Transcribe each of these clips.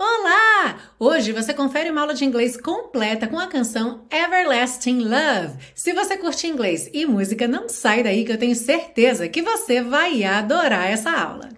Olá! Hoje você confere uma aula de inglês completa com a canção Everlasting Love. Se você curte inglês e música, não sai daí que eu tenho certeza que você vai adorar essa aula.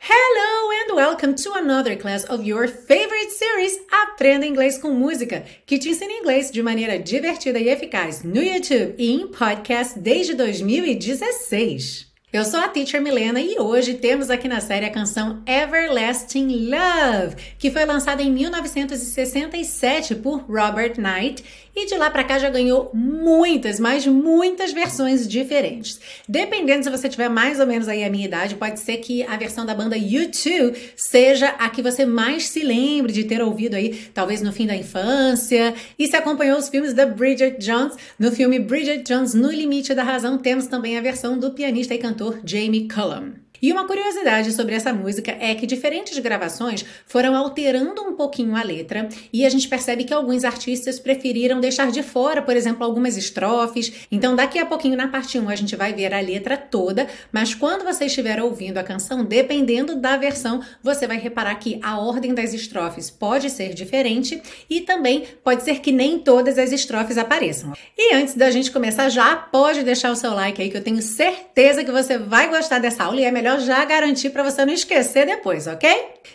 Hello and welcome to another class of your favorite series Aprenda Inglês com Música, que te ensina inglês de maneira divertida e eficaz no YouTube e em podcast desde 2016. Eu sou a Teacher Milena e hoje temos aqui na série a canção Everlasting Love, que foi lançada em 1967 por Robert Knight e de lá para cá já ganhou muitas, mas muitas versões diferentes. Dependendo se você tiver mais ou menos aí a minha idade, pode ser que a versão da banda U2 seja a que você mais se lembre de ter ouvido aí, talvez no fim da infância. E se acompanhou os filmes da Bridget Jones, no filme Bridget Jones No Limite da Razão, temos também a versão do pianista e cantor Jamie Cullum. E uma curiosidade sobre essa música é que diferentes gravações foram alterando um pouquinho a letra e a gente percebe que alguns artistas preferiram deixar de fora, por exemplo, algumas estrofes. Então, daqui a pouquinho na parte 1 a gente vai ver a letra toda, mas quando você estiver ouvindo a canção, dependendo da versão, você vai reparar que a ordem das estrofes pode ser diferente e também pode ser que nem todas as estrofes apareçam. E antes da gente começar, já pode deixar o seu like aí que eu tenho certeza que você vai gostar dessa aula e é melhor já garantir para você não esquecer depois, ok?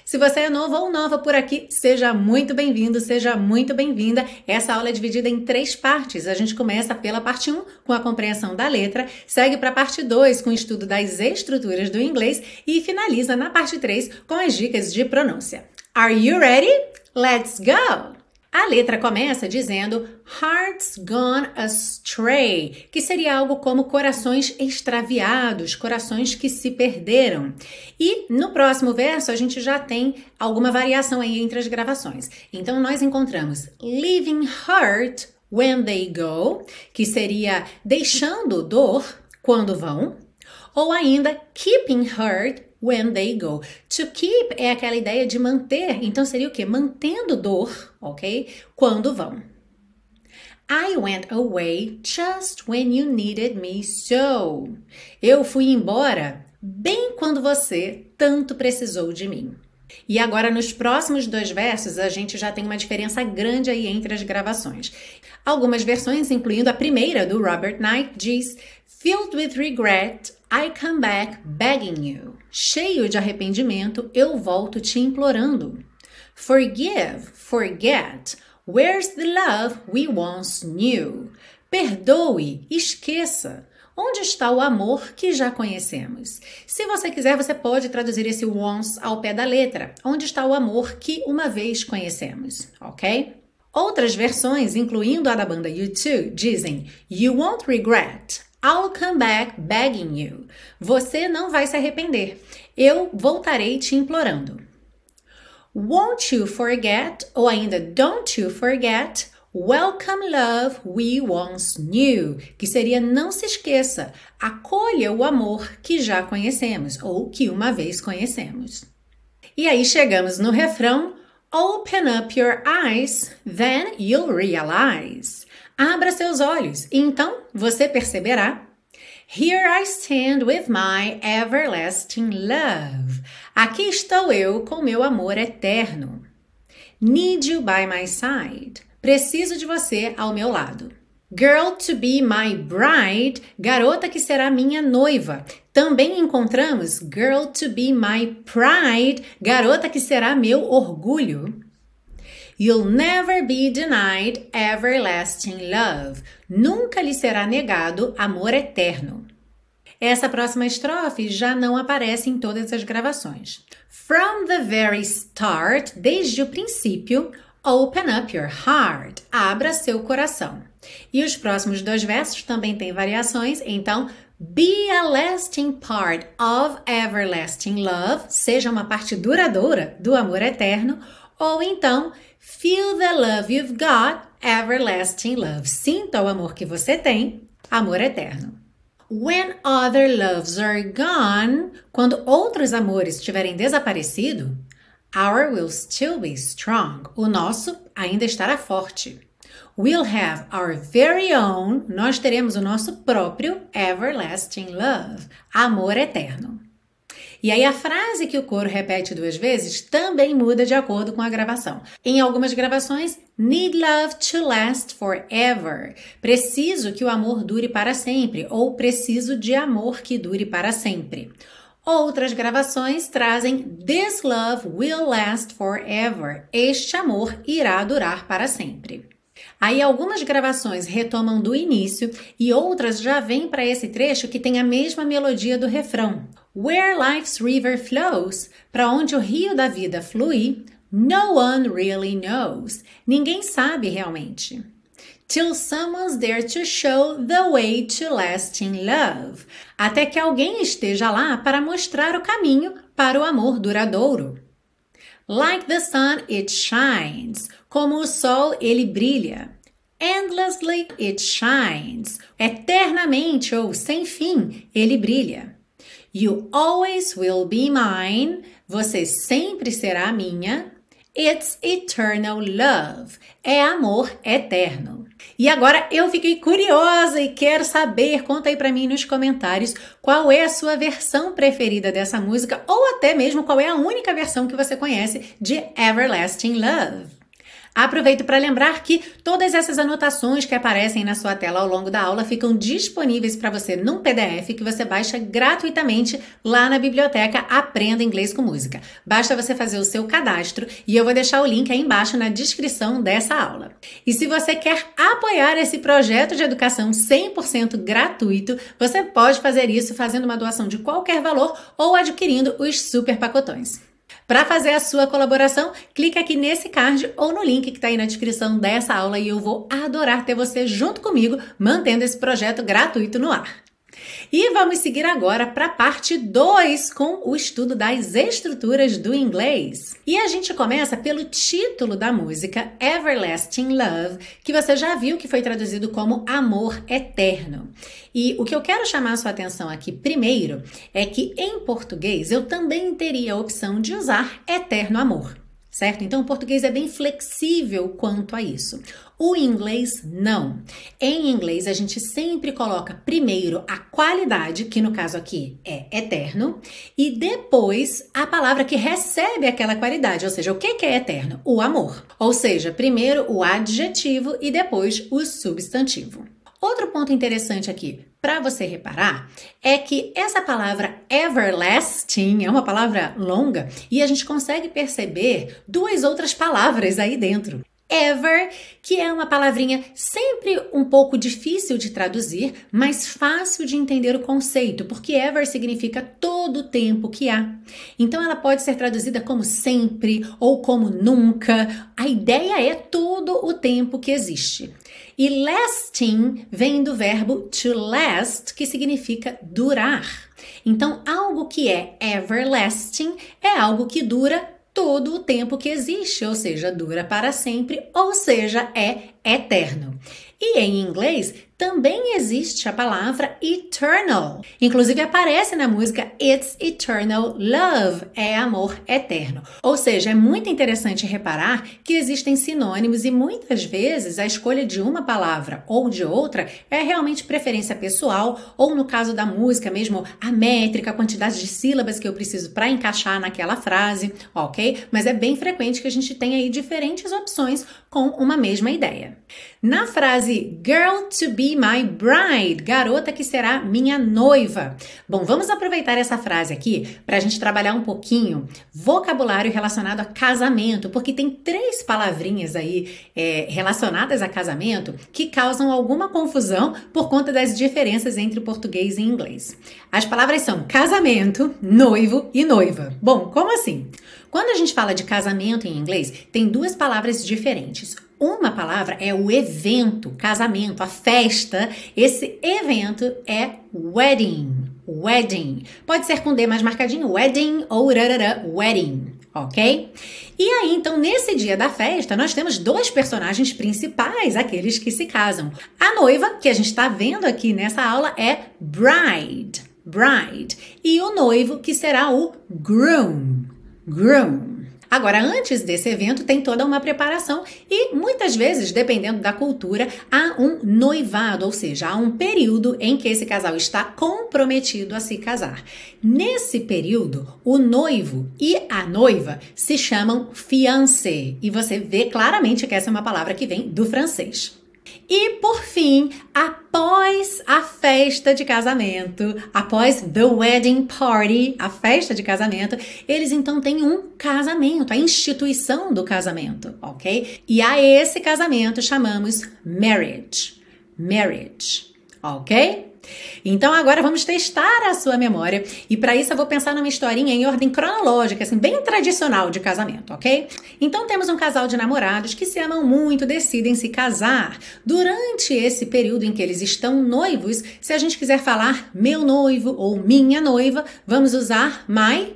Se você é novo ou nova por aqui, seja muito bem-vindo, seja muito bem-vinda. Essa aula é dividida em três partes. A gente começa pela parte 1, com a compreensão da letra, segue para a parte 2, com o estudo das estruturas do inglês e finaliza na parte 3 com as dicas de pronúncia. Are you ready? Let's go! A letra começa dizendo Hearts Gone Astray, que seria algo como corações extraviados, corações que se perderam. E no próximo verso a gente já tem alguma variação aí entre as gravações. Então nós encontramos Leaving Hurt When They Go, que seria deixando dor quando vão, ou ainda Keeping Hurt when they go. To keep é aquela ideia de manter, então seria o que? Mantendo dor, ok? Quando vão. I went away just when you needed me so. Eu fui embora bem quando você tanto precisou de mim. E agora, nos próximos dois versos, a gente já tem uma diferença grande aí entre as gravações. Algumas versões, incluindo a primeira do Robert Knight, diz: Filled with regret, I come back begging you. Cheio de arrependimento, eu volto te implorando. Forgive, forget. Where's the love we once knew? Perdoe, esqueça. Onde está o amor que já conhecemos? Se você quiser, você pode traduzir esse once ao pé da letra. Onde está o amor que uma vez conhecemos, ok? Outras versões, incluindo a da banda U2, dizem You won't regret. I'll come back begging you. Você não vai se arrepender. Eu voltarei te implorando. Won't you forget, ou ainda don't you forget, welcome love we once knew, que seria não se esqueça, acolha o amor que já conhecemos, ou que uma vez conhecemos. E aí chegamos no refrão, open up your eyes, then you'll realize. Abra seus olhos então você perceberá. Here I stand with my everlasting love. Aqui estou eu com meu amor eterno. Need you by my side. Preciso de você ao meu lado. Girl to be my bride, garota que será minha noiva. Também encontramos girl to be my pride, garota que será meu orgulho. You'll never be denied everlasting love. Nunca lhe será negado amor eterno. Essa próxima estrofe já não aparece em todas as gravações. From the very start, desde o princípio, open up your heart. Abra seu coração. E os próximos dois versos também têm variações, então Be a lasting part of everlasting love, seja uma parte duradoura do amor eterno, ou então Feel the love you've got, everlasting love. Sinta o amor que você tem, amor eterno. When other loves are gone, quando outros amores tiverem desaparecido, our will still be strong. O nosso ainda estará forte. We'll have our very own, nós teremos o nosso próprio everlasting love, amor eterno. E aí a frase que o coro repete duas vezes também muda de acordo com a gravação. Em algumas gravações, need love to last forever. Preciso que o amor dure para sempre ou preciso de amor que dure para sempre. Outras gravações trazem This love will last forever. Este amor irá durar para sempre. Aí algumas gravações retomam do início e outras já vêm para esse trecho que tem a mesma melodia do refrão. Where life's river flows, para onde o rio da vida flui, no one really knows. Ninguém sabe realmente. Till someone's there to show the way to lasting love. Até que alguém esteja lá para mostrar o caminho para o amor duradouro. Like the sun, it shines. Como o sol, ele brilha. Endlessly it shines. Eternamente ou sem fim, ele brilha. You always will be mine. Você sempre será minha. It's eternal love. É amor eterno. E agora eu fiquei curiosa e quero saber, conta aí para mim nos comentários qual é a sua versão preferida dessa música ou até mesmo qual é a única versão que você conhece de Everlasting Love. Aproveito para lembrar que todas essas anotações que aparecem na sua tela ao longo da aula ficam disponíveis para você num PDF que você baixa gratuitamente lá na biblioteca Aprenda Inglês com Música. Basta você fazer o seu cadastro e eu vou deixar o link aí embaixo na descrição dessa aula. E se você quer apoiar esse projeto de educação 100% gratuito, você pode fazer isso fazendo uma doação de qualquer valor ou adquirindo os super pacotões. Para fazer a sua colaboração, clique aqui nesse card ou no link que está aí na descrição dessa aula e eu vou adorar ter você junto comigo, mantendo esse projeto gratuito no ar. E vamos seguir agora para a parte 2 com o estudo das estruturas do inglês. E a gente começa pelo título da música Everlasting Love, que você já viu que foi traduzido como Amor Eterno. E o que eu quero chamar a sua atenção aqui primeiro é que em português eu também teria a opção de usar Eterno Amor certo? Então, o português é bem flexível quanto a isso. O inglês não. Em inglês, a gente sempre coloca primeiro a qualidade, que no caso aqui é eterno, e depois a palavra que recebe aquela qualidade, ou seja, o que é eterno? O amor. Ou seja, primeiro o adjetivo e depois o substantivo. Outro ponto interessante aqui para você reparar é que essa palavra everlasting é uma palavra longa e a gente consegue perceber duas outras palavras aí dentro. Ever, que é uma palavrinha sempre um pouco difícil de traduzir, mas fácil de entender o conceito, porque ever significa todo o tempo que há. Então ela pode ser traduzida como sempre ou como nunca. A ideia é todo o tempo que existe. E lasting vem do verbo to last, que significa durar. Então, algo que é everlasting é algo que dura todo o tempo que existe, ou seja, dura para sempre, ou seja, é eterno. E em inglês também existe a palavra eternal. Inclusive aparece na música It's Eternal Love, é amor eterno. Ou seja, é muito interessante reparar que existem sinônimos e muitas vezes a escolha de uma palavra ou de outra é realmente preferência pessoal, ou no caso da música mesmo, a métrica, a quantidade de sílabas que eu preciso para encaixar naquela frase, ok? Mas é bem frequente que a gente tenha aí diferentes opções com uma mesma ideia. Na frase Girl to be my bride, garota que será minha noiva. Bom, vamos aproveitar essa frase aqui para a gente trabalhar um pouquinho vocabulário relacionado a casamento, porque tem três palavrinhas aí é, relacionadas a casamento que causam alguma confusão por conta das diferenças entre português e inglês. As palavras são casamento, noivo e noiva. Bom, como assim? Quando a gente fala de casamento em inglês, tem duas palavras diferentes. Uma palavra é o evento, casamento, a festa. Esse evento é wedding. Wedding. Pode ser com D mais marcadinho, wedding ou rarara, wedding, ok? E aí, então, nesse dia da festa, nós temos dois personagens principais, aqueles que se casam. A noiva, que a gente está vendo aqui nessa aula, é bride, bride. E o noivo, que será o groom, groom. Agora, antes desse evento, tem toda uma preparação e muitas vezes, dependendo da cultura, há um noivado, ou seja, há um período em que esse casal está comprometido a se casar. Nesse período, o noivo e a noiva se chamam fiancé e você vê claramente que essa é uma palavra que vem do francês. E por fim, após a festa de casamento, após the wedding party, a festa de casamento, eles então têm um casamento, a instituição do casamento, ok? E a esse casamento chamamos marriage. Marriage, ok? Então agora vamos testar a sua memória e para isso eu vou pensar numa historinha em ordem cronológica, assim, bem tradicional de casamento, ok? Então temos um casal de namorados que se amam muito, decidem se casar. Durante esse período em que eles estão noivos, se a gente quiser falar meu noivo ou minha noiva, vamos usar my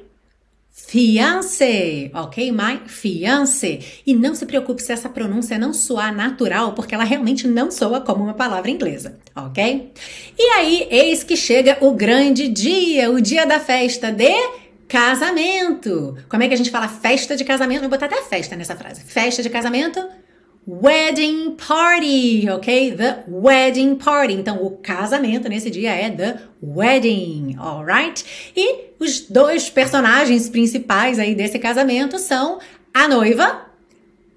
Fiancé, ok? My fiancé. E não se preocupe se essa pronúncia não soar natural, porque ela realmente não soa como uma palavra inglesa, ok? E aí, eis que chega o grande dia, o dia da festa de casamento. Como é que a gente fala festa de casamento? Vou botar até festa nessa frase. Festa de casamento wedding party, ok? The wedding party. Então, o casamento nesse dia é the wedding, alright? E os dois personagens principais aí desse casamento são a noiva,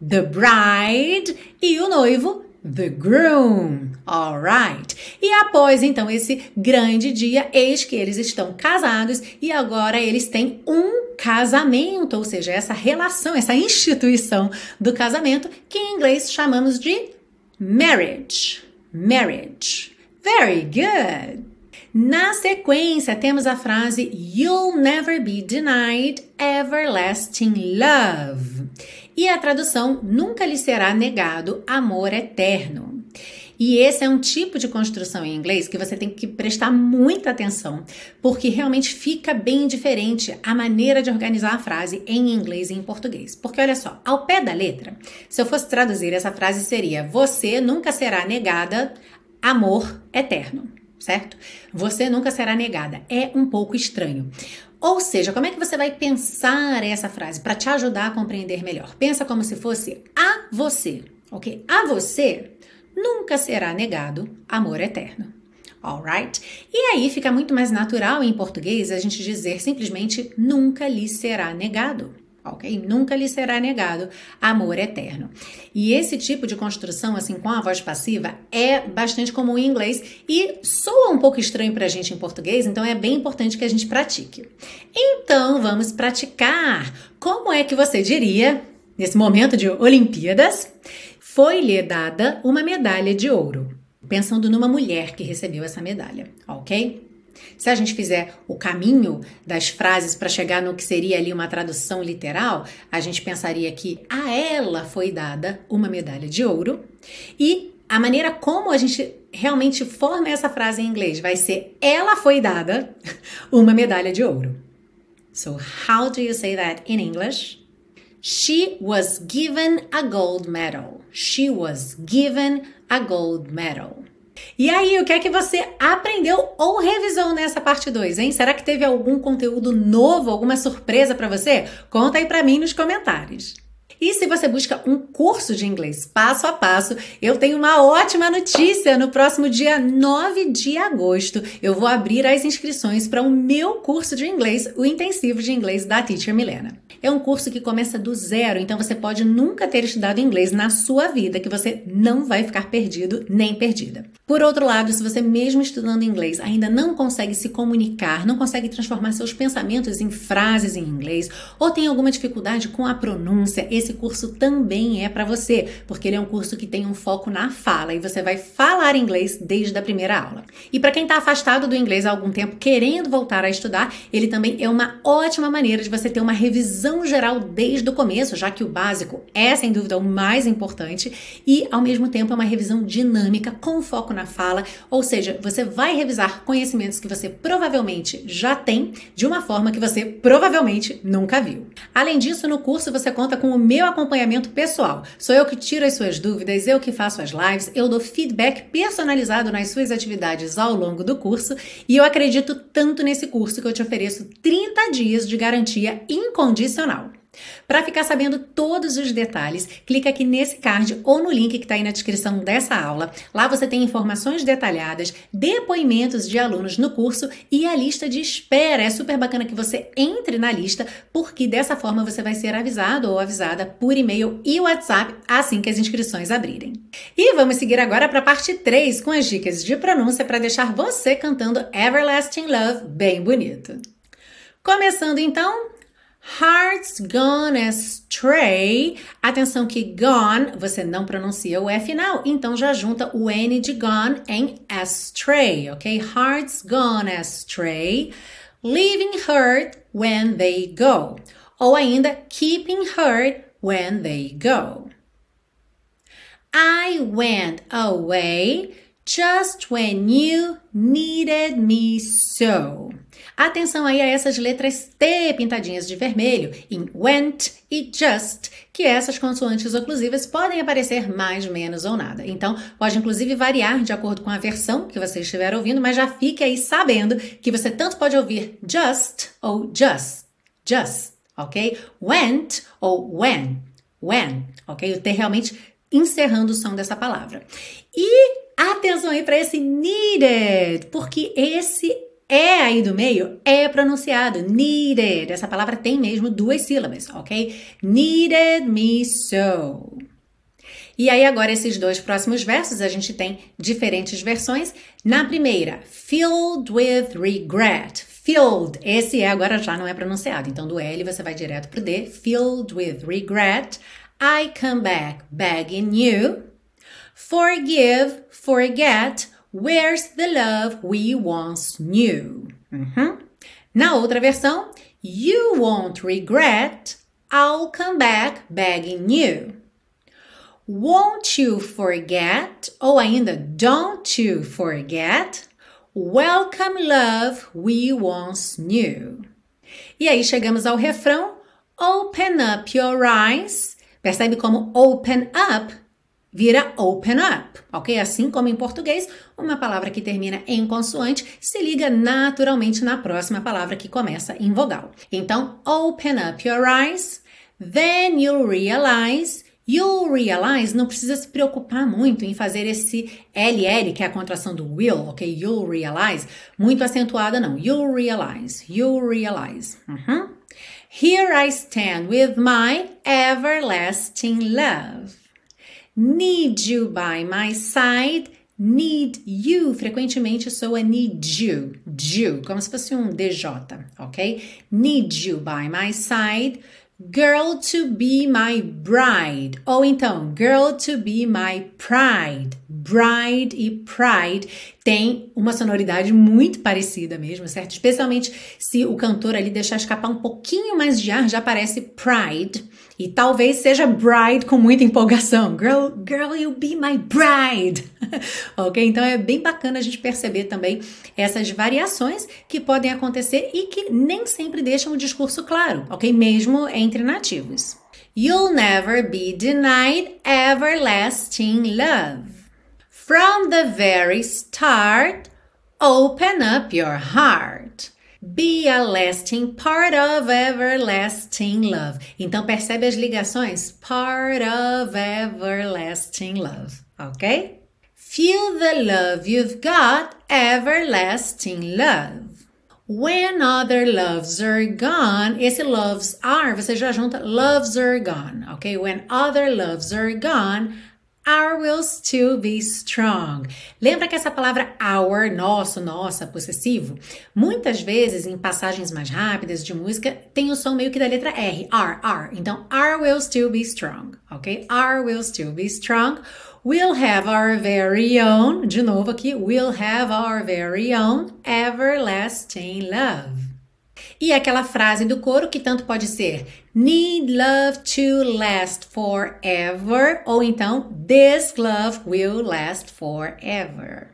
the bride, e o noivo, the groom. Alright. E após então esse grande dia, eis que eles estão casados e agora eles têm um casamento, ou seja, essa relação, essa instituição do casamento, que em inglês chamamos de marriage. Marriage. Very good. Na sequência, temos a frase You'll never be denied everlasting love. E a tradução nunca lhe será negado amor eterno. E esse é um tipo de construção em inglês que você tem que prestar muita atenção, porque realmente fica bem diferente a maneira de organizar a frase em inglês e em português. Porque olha só, ao pé da letra, se eu fosse traduzir essa frase seria: Você nunca será negada amor eterno certo? Você nunca será negada. É um pouco estranho. Ou seja, como é que você vai pensar essa frase para te ajudar a compreender melhor? Pensa como se fosse a você, ok? A você nunca será negado amor eterno. Alright? E aí fica muito mais natural em português a gente dizer simplesmente nunca lhe será negado ok? Nunca lhe será negado amor eterno. E esse tipo de construção, assim, com a voz passiva, é bastante comum em inglês e soa um pouco estranho para a gente em português, então é bem importante que a gente pratique. Então, vamos praticar. Como é que você diria, nesse momento de Olimpíadas, foi-lhe dada uma medalha de ouro? Pensando numa mulher que recebeu essa medalha, ok? Se a gente fizer o caminho das frases para chegar no que seria ali uma tradução literal, a gente pensaria que a ela foi dada uma medalha de ouro e a maneira como a gente realmente forma essa frase em inglês vai ser ela foi dada uma medalha de ouro. So, how do you say that in English? She was given a gold medal. She was given a gold medal. E aí, o que é que você aprendeu ou revisou nessa parte 2, hein? Será que teve algum conteúdo novo, alguma surpresa para você? Conta aí para mim nos comentários. E se você busca um curso de inglês passo a passo, eu tenho uma ótima notícia. No próximo dia 9 de agosto, eu vou abrir as inscrições para o meu curso de inglês, o intensivo de inglês da Teacher Milena. É um curso que começa do zero, então você pode nunca ter estudado inglês na sua vida, que você não vai ficar perdido nem perdida. Por outro lado, se você mesmo estudando inglês ainda não consegue se comunicar, não consegue transformar seus pensamentos em frases em inglês, ou tem alguma dificuldade com a pronúncia, esse curso também é para você, porque ele é um curso que tem um foco na fala e você vai falar inglês desde a primeira aula. E para quem está afastado do inglês há algum tempo, querendo voltar a estudar, ele também é uma ótima maneira de você ter uma revisão visão geral desde o começo, já que o básico é sem dúvida o mais importante, e ao mesmo tempo é uma revisão dinâmica com foco na fala, ou seja, você vai revisar conhecimentos que você provavelmente já tem de uma forma que você provavelmente nunca viu. Além disso, no curso você conta com o meu acompanhamento pessoal. Sou eu que tiro as suas dúvidas, eu que faço as lives, eu dou feedback personalizado nas suas atividades ao longo do curso, e eu acredito tanto nesse curso que eu te ofereço 30 dias de garantia incondicional Para ficar sabendo todos os detalhes, clica aqui nesse card ou no link que está aí na descrição dessa aula. Lá você tem informações detalhadas, depoimentos de alunos no curso e a lista de espera. É super bacana que você entre na lista, porque dessa forma você vai ser avisado ou avisada por e-mail e WhatsApp assim que as inscrições abrirem. E vamos seguir agora para a parte 3 com as dicas de pronúncia para deixar você cantando Everlasting Love bem bonito. Começando então, Hearts gone astray. Atenção que gone você não pronuncia o E final, então já junta o N de gone em astray, ok? Hearts gone astray. Leaving hurt when they go. Ou ainda keeping hurt when they go. I went away just when you needed me so. Atenção aí a essas letras T pintadinhas de vermelho em went e just, que essas consoantes oclusivas podem aparecer mais, menos ou nada. Então, pode inclusive variar de acordo com a versão que você estiver ouvindo, mas já fique aí sabendo que você tanto pode ouvir just ou just, just, ok? Went ou when, when, ok? O T realmente encerrando o som dessa palavra. E atenção aí para esse needed, porque esse é aí do meio é pronunciado needed. Essa palavra tem mesmo duas sílabas, ok? Needed me so. E aí agora esses dois próximos versos a gente tem diferentes versões. Na primeira, filled with regret. Filled, esse é agora já não é pronunciado. Então do L você vai direto pro D. Filled with regret. I come back begging you. Forgive, forget. Where's the love we once knew? Uhum. Na outra versão, You won't regret, I'll come back begging you. Won't you forget, ou ainda Don't you forget, Welcome love we once knew. E aí chegamos ao refrão, Open up your eyes. Percebe como open up vira open up, ok? Assim como em português, uma palavra que termina em consoante se liga naturalmente na próxima palavra que começa em vogal. Então, open up your eyes, then you'll realize. You'll realize não precisa se preocupar muito em fazer esse LL, que é a contração do will, ok? You'll realize, muito acentuada não. You'll realize, you'll realize. Uhum. Here I stand with my everlasting love. Need you by my side. Need you frequentemente soa need you, you, como se fosse um DJ, ok? Need you by my side. Girl to be my bride. Ou então, girl to be my pride. Bride e pride tem uma sonoridade muito parecida mesmo, certo? Especialmente se o cantor ali deixar escapar um pouquinho mais de ar, já parece pride. E talvez seja bride com muita empolgação. Girl, girl, you be my bride. ok? Então é bem bacana a gente perceber também essas variações que podem acontecer e que nem sempre deixam o discurso claro, ok? Mesmo entre nativos. You'll never be denied everlasting love. From the very start, open up your heart. Be a lasting part of everlasting love. Então percebe as ligações? Part of everlasting love, ok? Feel the love you've got, everlasting love. When other loves are gone, esse loves are, você já junta loves are gone, ok? When other loves are gone, Our will still be strong. Lembra que essa palavra our, nosso, nossa, possessivo, muitas vezes em passagens mais rápidas de música tem o som meio que da letra R, R, R. Então, our will still be strong, ok? Our will still be strong. We'll have our very own, de novo aqui, we'll have our very own everlasting love. E aquela frase do coro que tanto pode ser need love to last forever ou então this love will last forever.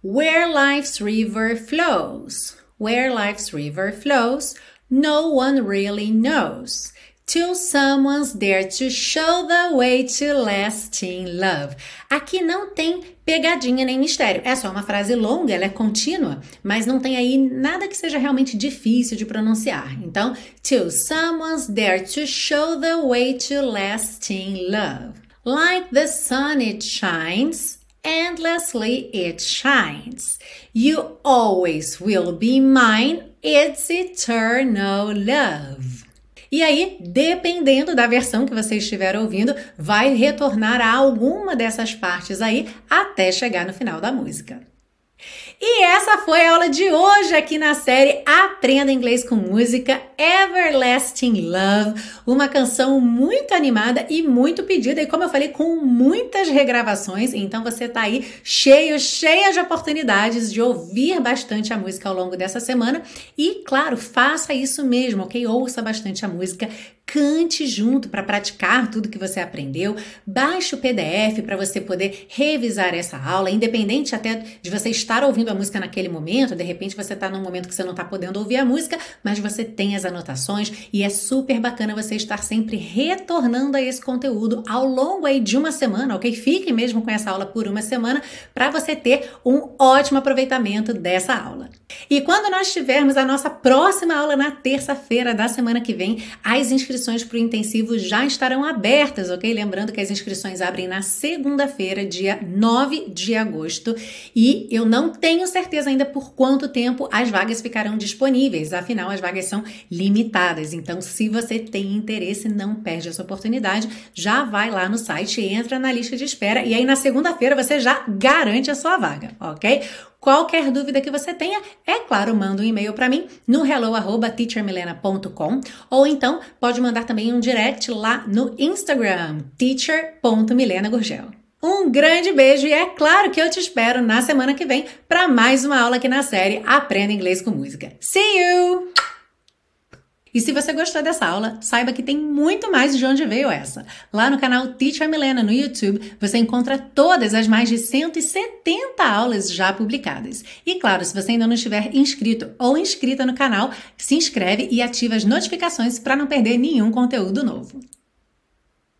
Where life's river flows, where life's river flows, no one really knows. Till someone's there to show the way to lasting love. Aqui não tem pegadinha nem mistério. É só uma frase longa, ela é contínua, mas não tem aí nada que seja realmente difícil de pronunciar. Então, till someone's there to show the way to lasting love. Like the sun it shines, endlessly it shines. You always will be mine, it's eternal love. E aí, dependendo da versão que você estiver ouvindo, vai retornar a alguma dessas partes aí até chegar no final da música. E essa foi a aula de hoje aqui na série Aprenda Inglês com Música Everlasting Love, uma canção muito animada e muito pedida e como eu falei com muitas regravações, então você tá aí cheio, cheia de oportunidades de ouvir bastante a música ao longo dessa semana e claro, faça isso mesmo, OK? Ouça bastante a música, cante junto para praticar tudo que você aprendeu, baixe o PDF para você poder revisar essa aula, independente até de você estar ouvindo a música naquele momento, de repente você está num momento que você não está podendo ouvir a música, mas você tem as anotações e é super bacana você estar sempre retornando a esse conteúdo ao longo aí de uma semana, ok? Fique mesmo com essa aula por uma semana para você ter um ótimo aproveitamento dessa aula. E quando nós tivermos a nossa próxima aula na terça-feira da semana que vem, as inscrições para o intensivo já estarão abertas, ok? Lembrando que as inscrições abrem na segunda-feira, dia 9 de agosto, e eu não tenho certeza ainda por quanto tempo as vagas ficarão disponíveis, afinal, as vagas são limitadas. Então, se você tem interesse, não perde essa oportunidade, já vai lá no site, entra na lista de espera e aí na segunda-feira você já garante a sua vaga, ok? Qualquer dúvida que você tenha, é claro, manda um e-mail para mim no hello@teachermilena.com ou então pode mandar também um direct lá no Instagram teacher.milenagurgel. Um grande beijo e é claro que eu te espero na semana que vem para mais uma aula aqui na série Aprenda Inglês com Música. See you! E se você gostou dessa aula, saiba que tem muito mais de onde veio essa. Lá no canal Teacher Milena no YouTube, você encontra todas as mais de 170 aulas já publicadas. E claro, se você ainda não estiver inscrito ou inscrita no canal, se inscreve e ativa as notificações para não perder nenhum conteúdo novo.